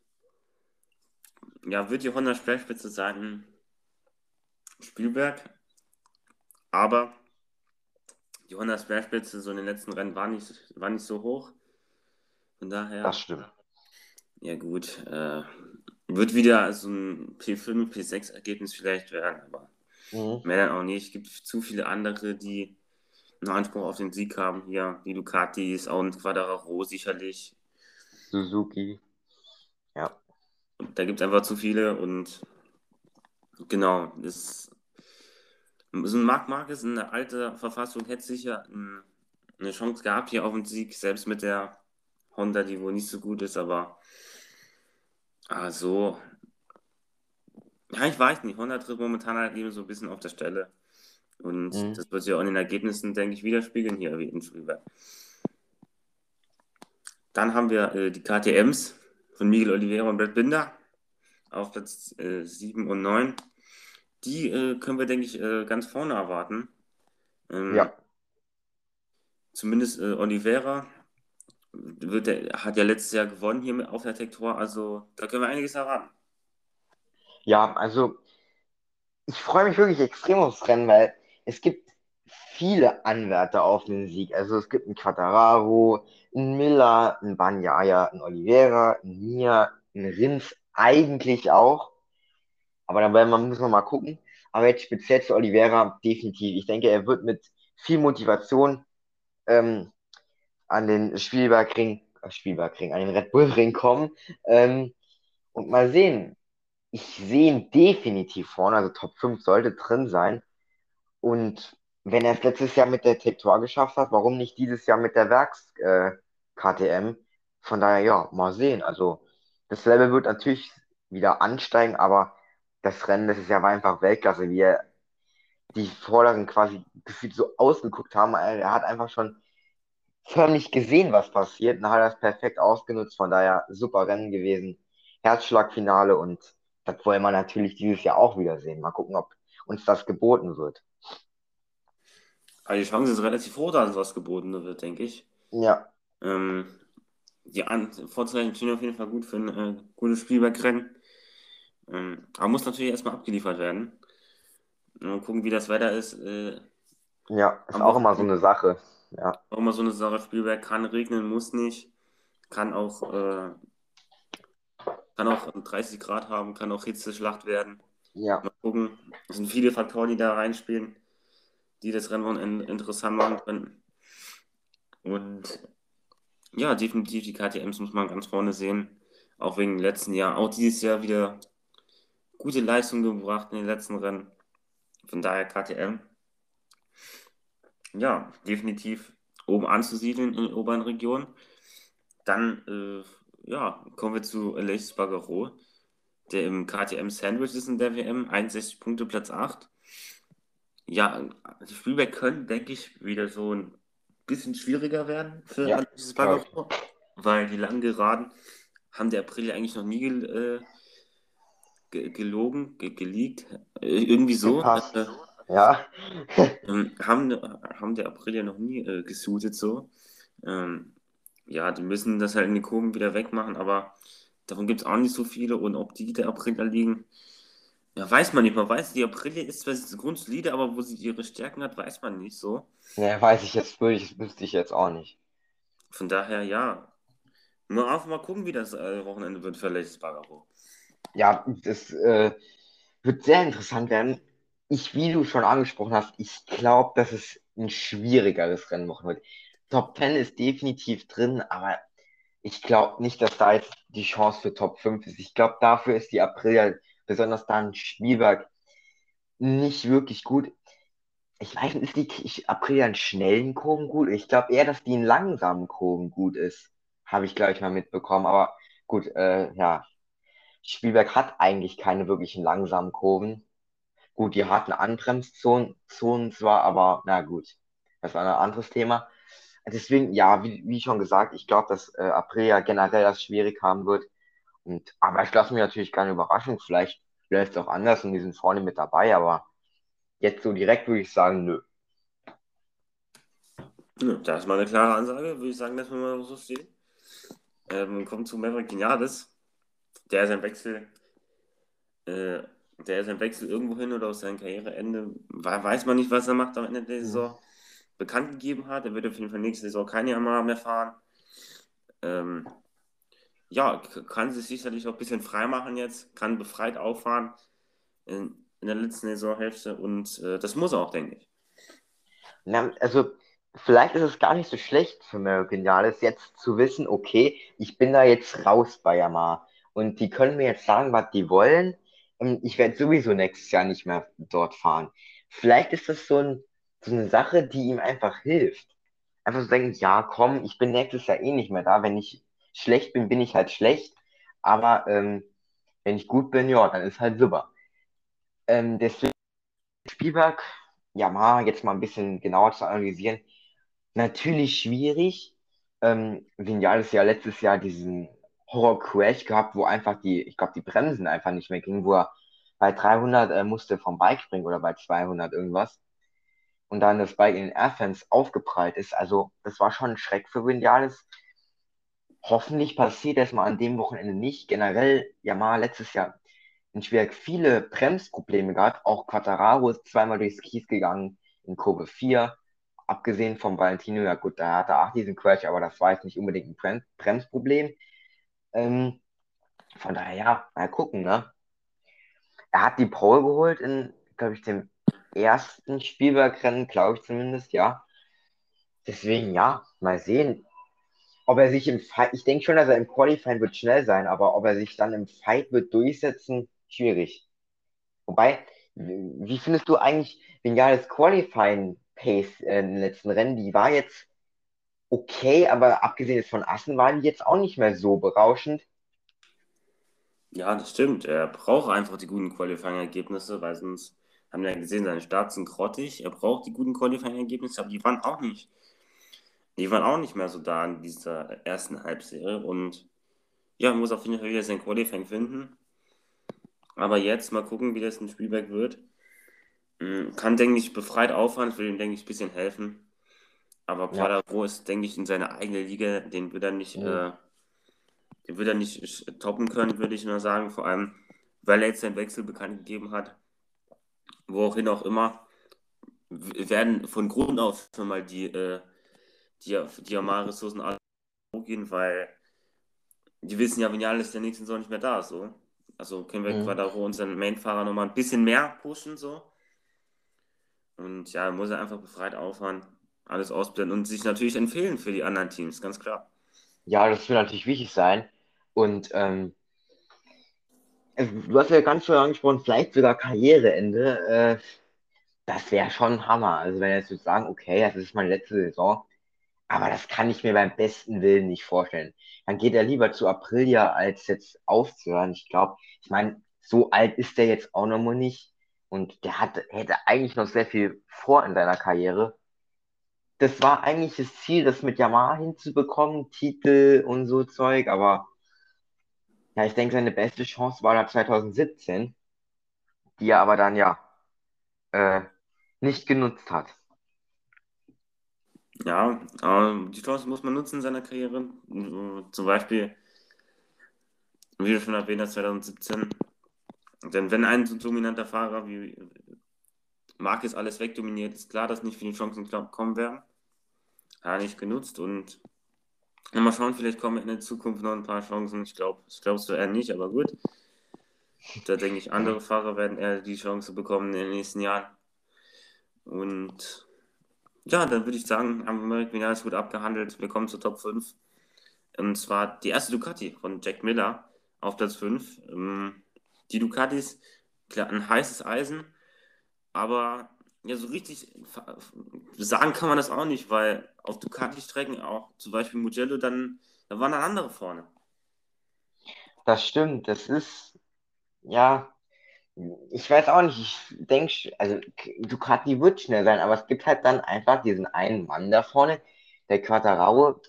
ja, wird die Honda Speerspitze sein Spielberg, aber die Honda Speerspitze so in den letzten Rennen war nicht, war nicht so hoch. Von daher. Das stimmt. Ja, gut. Äh, wird wieder so ein P5, P6-Ergebnis vielleicht werden, aber mhm. mehr dann auch nicht. Es gibt zu viele andere, die einen Anspruch auf den Sieg haben hier. Die Ducatis, auch ein Quadraro sicherlich. Suzuki. Ja. Und da gibt es einfach zu viele und genau, das, so ein Marc Marquez in der alten Verfassung hätte sicher eine Chance gehabt hier auf den Sieg, selbst mit der Honda, die wohl nicht so gut ist, aber ah, so. Ja, ich weiß nicht. Honda tritt momentan halt eben so ein bisschen auf der Stelle. Und mhm. das wird sich auch in den Ergebnissen, denke ich, widerspiegeln hier wie in Spielberg. Dann haben wir äh, die KTMs von Miguel Oliveira und Brad Binder auf Platz äh, 7 und 9. Die äh, können wir, denke ich, äh, ganz vorne erwarten. Ähm, ja. Zumindest äh, Oliveira wird der, hat ja letztes Jahr gewonnen hier auf der Tektor, also da können wir einiges erwarten. Ja, also ich freue mich wirklich extrem aufs Rennen, weil es gibt viele Anwärter auf den Sieg. Also es gibt einen Quattararo, einen Miller, einen Banyaya, einen Oliveira, einen Mia, einen Rins eigentlich auch. Aber da man, muss man mal gucken. Aber jetzt speziell zu Oliveira definitiv. Ich denke, er wird mit viel Motivation ähm, an den Spielbergring, äh, Spielbergring, an den Red Bull Ring kommen. Ähm, und mal sehen. Ich sehe ihn definitiv vorne, also Top 5 sollte drin sein. Und wenn er es letztes Jahr mit der Tektor geschafft hat, warum nicht dieses Jahr mit der Werks-KTM? Äh, Von daher, ja, mal sehen. Also, das Level wird natürlich wieder ansteigen, aber das Rennen, das ist ja war einfach Weltklasse, wie er die Vorderen quasi gefühlt so ausgeguckt haben. Er hat einfach schon förmlich gesehen, was passiert und hat das perfekt ausgenutzt. Von daher super Rennen gewesen. Herzschlagfinale und das wollen wir natürlich dieses Jahr auch wieder sehen. Mal gucken, ob uns das geboten wird. Also die Chance ist relativ hoch, dass was geboten wird, denke ich. Ja. Ähm, die Vorzeichen stehen auf jeden Fall gut für ein äh, gutes Spielbergrennen. Ähm, aber muss natürlich erstmal abgeliefert werden. Mal gucken, wie das Wetter ist. Äh, ja, ist auch immer so eine Sache. Ja. Auch immer so eine Sache. Spielberg kann regnen, muss nicht. Kann auch, äh, kann auch 30 Grad haben, kann auch Hitzeschlacht werden. Ja. Mal gucken. Es sind viele Faktoren, die da reinspielen, die das Rennen interessant machen können. Und ja, definitiv die KTMs muss man ganz vorne sehen. Auch wegen dem letzten Jahr. Auch dieses Jahr wieder gute Leistung gebracht in den letzten Rennen. Von daher KTM. Ja, definitiv oben anzusiedeln in den oberen Regionen. Dann äh, ja, kommen wir zu Alexis Bagaro, der im KTM Sandwich ist in der WM, 61 Punkte, Platz 8. Ja, die Spielberg können, denke ich, wieder so ein bisschen schwieriger werden für ja, Alexis Bagaro, weil die langen Geraden haben der April eigentlich noch nie äh, gelogen, ge geleakt, äh, irgendwie so. Äh, ja. ähm, haben, haben der April ja noch nie äh, gesuitet so. Ähm, ja, die müssen das halt in den Kurven wieder wegmachen, aber davon gibt es auch nicht so viele und ob die der Aprilia liegen, ja, weiß man nicht. Man weiß, die Aprilia ist zwar grundsolide, aber wo sie ihre Stärken hat, weiß man nicht so. Ja, weiß ich jetzt, wüsste ich jetzt auch nicht. Von daher, ja. Nur einfach mal gucken, wie das äh, Wochenende wird für Ladies Bagaro ja, das äh, wird sehr interessant werden. Ich, wie du schon angesprochen hast, ich glaube, dass es ein schwierigeres Rennen machen wird. Top 10 ist definitiv drin, aber ich glaube nicht, dass da jetzt die Chance für Top 5 ist. Ich glaube, dafür ist die Aprilia, besonders dann Spielberg, nicht wirklich gut. Ich weiß nicht, ist die Aprilia in schnellen Kurven gut? Ich glaube eher, dass die in langsamen Kurven gut ist. Habe ich gleich mal mitbekommen. Aber gut, äh, ja, Spielberg hat eigentlich keine wirklichen langsamen Kurven. Gut, die hatten Anbremszonen Zonen zwar, aber na gut, das war ein anderes Thema. Deswegen, ja, wie, wie schon gesagt, ich glaube, dass äh, Aprilia generell das schwierig haben wird. Und, aber ich lasse mich natürlich gerne überraschen. Vielleicht läuft es auch anders und die sind vorne mit dabei, aber jetzt so direkt würde ich sagen, nö. Das ist mal eine klare Ansage, würde ich sagen, dass wir mal so stehen. Ähm, kommt zu Maverick Vinales. Der sein Wechsel, äh, der sein Wechsel irgendwo hin oder aus seinem Karriereende, weiß man nicht, was er macht am Ende der mhm. Saison, bekannt gegeben hat. Er wird auf jeden Fall nächste Saison kein Jahr mehr fahren. Ähm, ja, kann sich sicherlich auch ein bisschen frei machen jetzt, kann befreit auffahren in, in der letzten Saisonhälfte und äh, das muss er auch, denke ich. Na, also vielleicht ist es gar nicht so schlecht für Mercurialis jetzt zu wissen, okay, ich bin da jetzt raus bei Yamaha und die können mir jetzt sagen, was die wollen. Und ich werde sowieso nächstes Jahr nicht mehr dort fahren. Vielleicht ist das so, ein, so eine Sache, die ihm einfach hilft. Einfach so denken, ja, komm, ich bin nächstes Jahr eh nicht mehr da. Wenn ich schlecht bin, bin ich halt schlecht. Aber ähm, wenn ich gut bin, ja, dann ist halt super. Ähm, deswegen Spielberg, Yamaha jetzt mal ein bisschen genauer zu analysieren, natürlich schwierig. Ähm, Vinales ja letztes Jahr diesen Horror-Crash gehabt, wo einfach die, ich glaube, die Bremsen einfach nicht mehr gingen, wo er bei 300 äh, musste vom Bike springen oder bei 200 irgendwas. Und dann das Bike in den Airfans aufgeprallt ist. Also, das war schon ein Schreck für Vinales. Hoffentlich passiert das mal an dem Wochenende nicht. Generell, Yamaha letztes Jahr in Schwerk viele Bremsprobleme gehabt. Auch Quattararo ist zweimal durchs Kies gegangen in Kurve 4 abgesehen vom Valentino, ja gut, da hatte er auch diesen Crash, aber das war jetzt nicht unbedingt ein Brem Bremsproblem. Ähm, von daher, ja, mal gucken, ne? Er hat die Pole geholt in, glaube ich, dem ersten Spielbergrennen, glaube ich zumindest, ja. Deswegen, ja, mal sehen. Ob er sich im Fight, ich denke schon, dass er im Qualifying wird schnell sein, aber ob er sich dann im Fight wird durchsetzen, schwierig. Wobei, wie findest du eigentlich Vinales Qualifying Pace äh, den letzten Rennen, die war jetzt okay, aber abgesehen von Assen waren die jetzt auch nicht mehr so berauschend. Ja, das stimmt. Er braucht einfach die guten Qualifying-Ergebnisse, weil sonst haben wir ja gesehen, seine Starts sind grottig. Er braucht die guten Qualifying-Ergebnisse, aber die waren auch nicht. Die waren auch nicht mehr so da in dieser ersten Halbserie. Und ja, muss auf jeden Fall wieder sein Qualifying finden. Aber jetzt mal gucken, wie das im Spielberg wird. Mm, kann, denke ich, befreit auffahren, will ihm, denke ich, ein bisschen helfen. Aber ja. ist, denke ich, in seiner eigenen Liga, den wird er nicht, ja. äh, den wird er nicht toppen können, würde ich nur sagen. Vor allem, weil er jetzt seinen Wechsel bekannt gegeben hat. Wohin auch immer, werden von Grund auf schon mal die, äh, die, die Amar-Ressourcen gehen, weil die wissen ja, wenn ja alles der nächsten Saison nicht mehr da ist. So. Also können wir mhm. Quadro unseren Main-Fahrer nochmal ein bisschen mehr pushen. so und ja, muss er einfach befreit auffahren, alles ausblenden und sich natürlich empfehlen für die anderen Teams, ganz klar. Ja, das wird natürlich wichtig sein. Und ähm, du hast ja ganz schön angesprochen, vielleicht sogar Karriereende. Äh, das wäre schon Hammer. Also wenn jetzt sagen, okay, das ist meine letzte Saison, aber das kann ich mir beim besten Willen nicht vorstellen. Dann geht er lieber zu Aprilia, als jetzt aufzuhören. Ich glaube, ich meine, so alt ist der jetzt auch noch mal nicht. Und der hat, hätte eigentlich noch sehr viel vor in seiner Karriere. Das war eigentlich das Ziel, das mit Yamaha hinzubekommen, Titel und so Zeug, aber ja, ich denke, seine beste Chance war da 2017, die er aber dann ja äh, nicht genutzt hat. Ja, äh, die Chance muss man nutzen in seiner Karriere. Zum Beispiel, wie du schon erwähnt hast, 2017 denn wenn ein so dominanter Fahrer wie Marquez alles wegdominiert, ist klar, dass nicht viele Chancen kommen werden. Hat nicht genutzt und mal schauen, vielleicht kommen in der Zukunft noch ein paar Chancen. Ich glaube, ich glaube es eher nicht, aber gut. Da denke ich, andere Fahrer werden eher die Chance bekommen in den nächsten Jahren. Und ja, dann würde ich sagen, haben wir Vinales gut abgehandelt. Wir kommen zur Top 5. Und zwar die erste Ducati von Jack Miller auf Platz 5 die Ducatis, klar, ein heißes Eisen, aber ja, so richtig sagen kann man das auch nicht, weil auf Ducati-Strecken auch zum Beispiel Mugello, dann, da waren dann andere vorne. das stimmt. Das ist, ja, ich weiß auch nicht. Ich denke, also Ducati wird schnell sein, aber es gibt halt dann einfach diesen einen Mann da vorne, der Quattararo.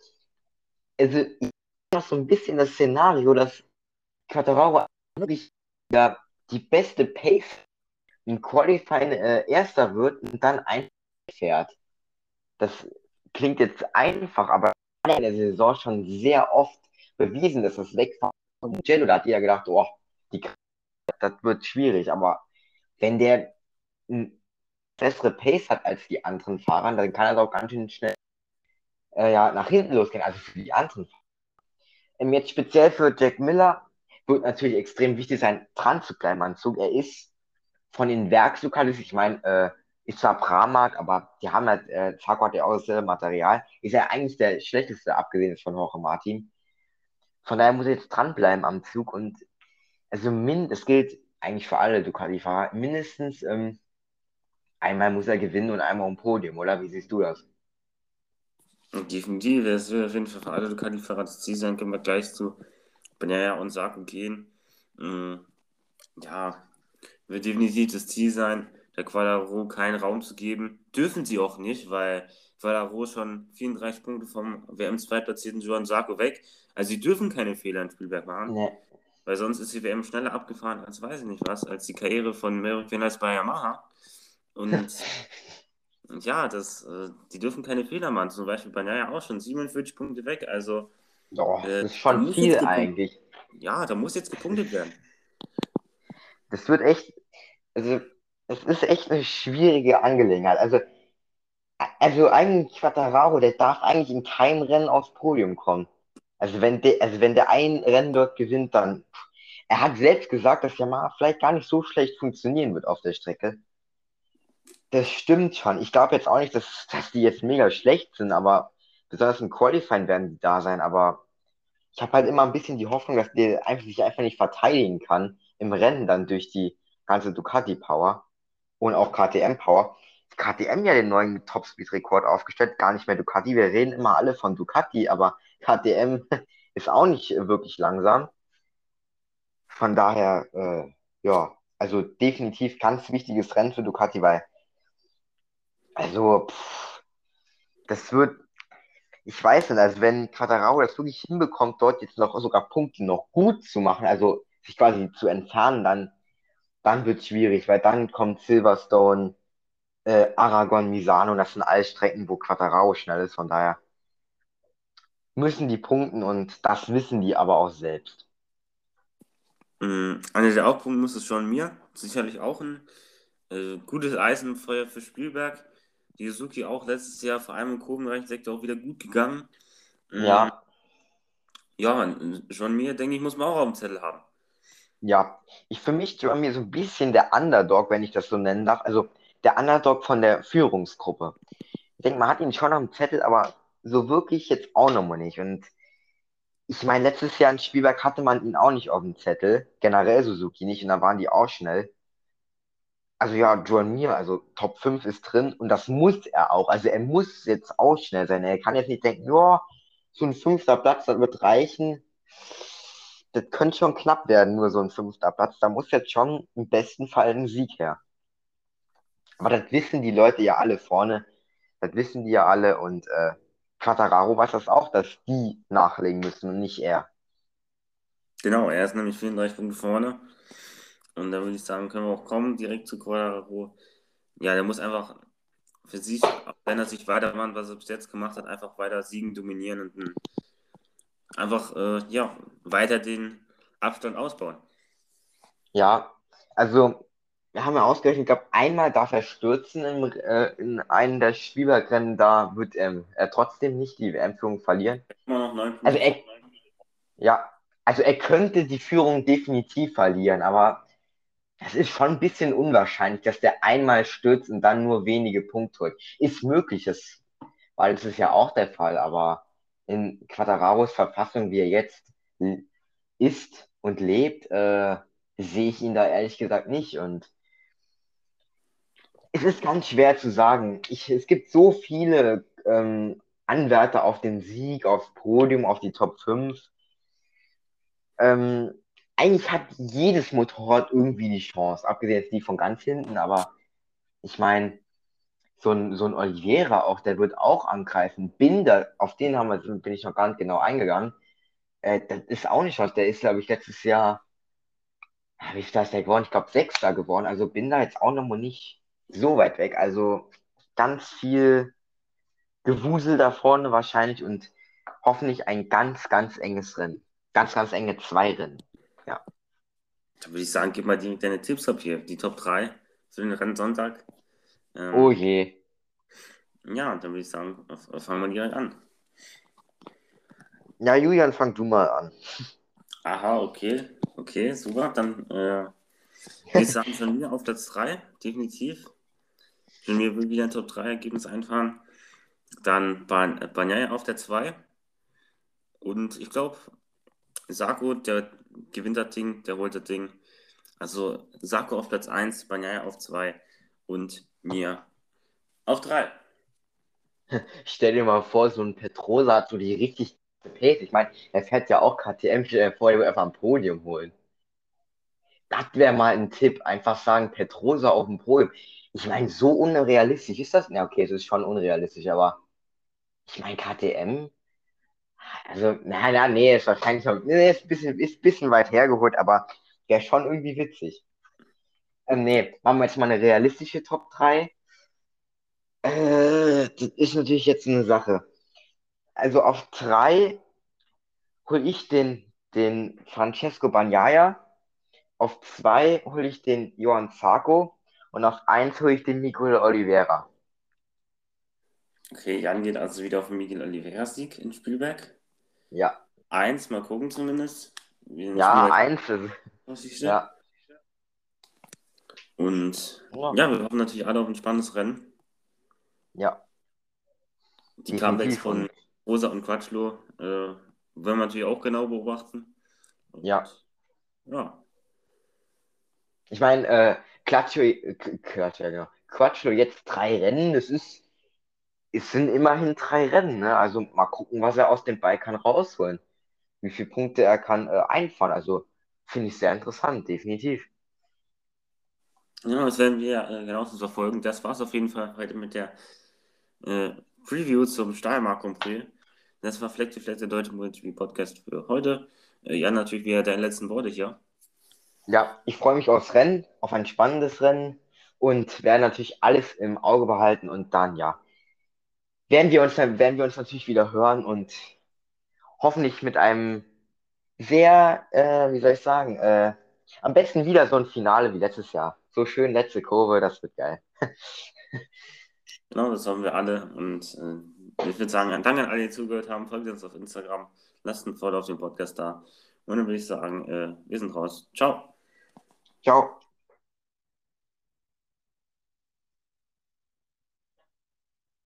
Also, ich habe so ein bisschen das Szenario, dass Quattararo wirklich ja, die beste Pace im Qualifying äh, Erster wird und dann einfährt. Das klingt jetzt einfach, aber in der Saison schon sehr oft bewiesen, dass das Wegfahren von Mugello, da hat jeder gedacht, oh, die, das wird schwierig, aber wenn der eine bessere Pace hat als die anderen Fahrer, dann kann er auch ganz schön schnell äh, ja, nach hinten losgehen, also für die anderen Fahrer. Ähm, jetzt speziell für Jack Miller wird natürlich extrem wichtig sein, dran zu bleiben am Zug. Er ist von den Werkslokalis, ich meine, äh, ist zwar Pramark, aber die haben halt, äh, Farco hat ja auch dasselbe Material, ist ja eigentlich der schlechteste, abgesehen von Jorge Martin. Von daher muss er jetzt dranbleiben am Zug und also es gilt eigentlich für alle Ducati-Fahrer, mindestens ähm, einmal muss er gewinnen und einmal um Podium, oder? Wie siehst du das? Definitiv, es wird auf jeden Fall für alle Ducati-Fahrer das Ziel sein, können wir gleich zu Benaya und Saku gehen. Mhm. Ja, wird definitiv das Ziel sein, der Quadaro keinen Raum zu geben. Dürfen sie auch nicht, weil Quadaro schon 34 Punkte vom WM-Zweitplatzierten Johann Sarko weg. Also sie dürfen keine Fehler in Spielberg machen. Nee. Weil sonst ist die WM schneller abgefahren als weiß ich nicht was, als die Karriere von Merrick Winners bei Yamaha. Und, und ja, das, äh, die dürfen keine Fehler machen. Zum Beispiel bei Naya auch schon 47 Punkte weg. Also äh, das ist schon viel eigentlich. Ja, da muss jetzt gepunktet werden. Das wird echt, also es ist echt eine schwierige Angelegenheit. Also, also eigentlich Quattararo, der darf eigentlich in keinem Rennen aufs Podium kommen. Also wenn der, also wenn der ein Rennen dort gewinnt, dann. Er hat selbst gesagt, dass Yamaha vielleicht gar nicht so schlecht funktionieren wird auf der Strecke. Das stimmt schon. Ich glaube jetzt auch nicht, dass, dass die jetzt mega schlecht sind, aber besonders im Qualifying werden die da sein. Aber ich habe halt immer ein bisschen die Hoffnung, dass der einfach, sich einfach nicht verteidigen kann im Rennen dann durch die ganze Ducati-Power und auch KTM-Power. KTM ja den neuen Topspeed-Rekord aufgestellt, gar nicht mehr Ducati. Wir reden immer alle von Ducati, aber KTM ist auch nicht wirklich langsam. Von daher, äh, ja, also definitiv ganz wichtiges Rennen für Ducati, weil, also, pff, das wird, ich weiß nicht, also wenn Quattararo das wirklich hinbekommt, dort jetzt noch sogar Punkte noch gut zu machen, also sich quasi zu entfernen, dann, dann wird es schwierig, weil dann kommt Silverstone, äh, Aragon, Misano, das sind alles Strecken, wo Quattararo schnell ist, von daher müssen die punkten und das wissen die aber auch selbst. Mhm. Einer der Hauptpunkte muss es schon mir. Sicherlich auch ein äh, gutes Eisenfeuer für Spielberg. Die Suzuki auch letztes Jahr vor allem im Kurvenbereichsektor auch wieder gut gegangen. Mhm. Ja. Ja, schon mir, denke ich, muss man auch auf dem Zettel haben. Ja, ich für mich mir so ein bisschen der Underdog, wenn ich das so nennen darf. Also der Underdog von der Führungsgruppe. Ich denke, man hat ihn schon dem Zettel, aber so wirklich jetzt auch nochmal nicht. Und ich meine, letztes Jahr in Spielberg hatte man ihn auch nicht auf dem Zettel, generell Suzuki nicht, und da waren die auch schnell. Also ja, John Mir, also Top 5 ist drin und das muss er auch. Also er muss jetzt auch schnell sein. Er kann jetzt nicht denken, ja, so ein fünfter Platz, das wird reichen. Das könnte schon knapp werden, nur so ein fünfter Platz. Da muss jetzt schon im besten Fall ein Sieg her. Aber das wissen die Leute ja alle vorne. Das wissen die ja alle und äh, Quattararo weiß das auch, dass die nachlegen müssen und nicht er. Genau, er ist nämlich 34 Punkte vorne. Und da würde ich sagen, können wir auch kommen, direkt zu Quattararo. Ja, der muss einfach für sich, wenn er sich weitermacht, was er bis jetzt gemacht hat, einfach weiter siegen, dominieren und einfach äh, ja, weiter den Abstand ausbauen. Ja, also wir haben ja ausgerechnet, ich glaube, einmal darf er stürzen im, äh, in einem der Spielbergrennen, da wird ähm, er trotzdem nicht die WM-Führung verlieren. Also er, ja, also er könnte die Führung definitiv verlieren, aber es ist schon ein bisschen unwahrscheinlich, dass der einmal stürzt und dann nur wenige Punkte holt. Ist möglich, das, weil das ist ja auch der Fall, aber in Quattararos Verfassung, wie er jetzt ist und lebt, äh, sehe ich ihn da ehrlich gesagt nicht. Und es ist ganz schwer zu sagen. Ich, es gibt so viele ähm, Anwärter auf den Sieg, aufs Podium, auf die Top 5. Ähm, eigentlich hat jedes Motorrad irgendwie die Chance, abgesehen jetzt die von ganz hinten, aber ich meine, so ein, so ein Oliveira auch, der wird auch angreifen. Binder, auf den haben wir, bin ich noch gar nicht genau eingegangen. Äh, das ist auch nicht was. Der ist, glaube ich, letztes Jahr, wie ist das der geworden? Ich glaube, Sechster geworden. Also Binder jetzt auch noch mal nicht so weit weg. Also ganz viel Gewusel da vorne wahrscheinlich und hoffentlich ein ganz, ganz enges Rennen. Ganz, ganz enge zwei Rennen. Ja. Da würde ich sagen, gib mal die, deine Tipps ab hier. Die Top 3 für den Rennen Sonntag. Ähm, oh je. Ja, dann würde ich sagen, fangen wir direkt an. Ja, Julian, fang du mal an. Aha, okay. Okay, super. Dann äh, würde ich sagen, schon wieder auf Platz 3, definitiv. Wenn wir wieder ein Top 3 Ergebnis einfahren. Dann Banyaya auf der 2. Und ich glaube, Sako, der gewinnt das Ding, der holt das Ding. Also Sako auf Platz 1, Banyaya auf 2 und mir auf 3. Stell dir mal vor, so ein Petrosa hat so die richtig Pace. Ich meine, er fährt ja auch KTM, vorher er einfach ein Podium holen. Das wäre mal ein Tipp. Einfach sagen, Petrosa auf dem Podium. Ich meine, so unrealistisch ist das? Ja, okay, es ist schon unrealistisch, aber ich meine, KTM, also, na, na, nee, ist wahrscheinlich noch, nee, ist ein bisschen, ist ein bisschen weit hergeholt, aber wäre schon irgendwie witzig. Ähm, nee, machen wir jetzt mal eine realistische Top 3. Äh, das ist natürlich jetzt eine Sache. Also auf 3 hole ich den, den Francesco Bagnaia, auf 2 hole ich den Johann Zarco und auf 1 hole ich den Miguel Oliveira. Okay, Jan geht also wieder auf den Miguel Oliveira Sieg in Spielberg. Ja. Eins, mal gucken zumindest. Ja, eins. Ja. Und ja. ja. wir hoffen natürlich alle auf ein spannendes Rennen. Ja. Die Comebacks von Rosa und Quatschlo äh, werden wir natürlich auch genau beobachten. Und, ja. Ja. Ich meine, äh, Quatschlo, Quatschlo, genau. Quatschlo jetzt drei Rennen, das ist, es sind immerhin drei Rennen, ne? Also mal gucken, was er aus dem Ball kann rausholen. Wie viele Punkte er kann äh, einfahren. Also finde ich sehr interessant, definitiv. Ja, das werden wir äh, genauso verfolgen. Das war es auf jeden Fall heute mit der äh, Preview zum Stahlmark Grand. Das war Fleck to Fleck, der deutsche MotoGP Podcast für heute. Äh, Jan, natürlich wieder deine letzten Worte hier. Ja, ich freue mich aufs Rennen, auf ein spannendes Rennen und werde natürlich alles im Auge behalten und dann, ja, werden wir uns, werden wir uns natürlich wieder hören und hoffentlich mit einem sehr, äh, wie soll ich sagen, äh, am besten wieder so ein Finale wie letztes Jahr. So schön letzte Kurve, das wird geil. genau, das haben wir alle. Und äh, ich würde sagen, danke an alle, die zugehört haben. Folgt uns auf Instagram. Lasst ein Follow auf den Podcast da. Und dann würde ich sagen, äh, wir sind raus. Ciao. Ciao.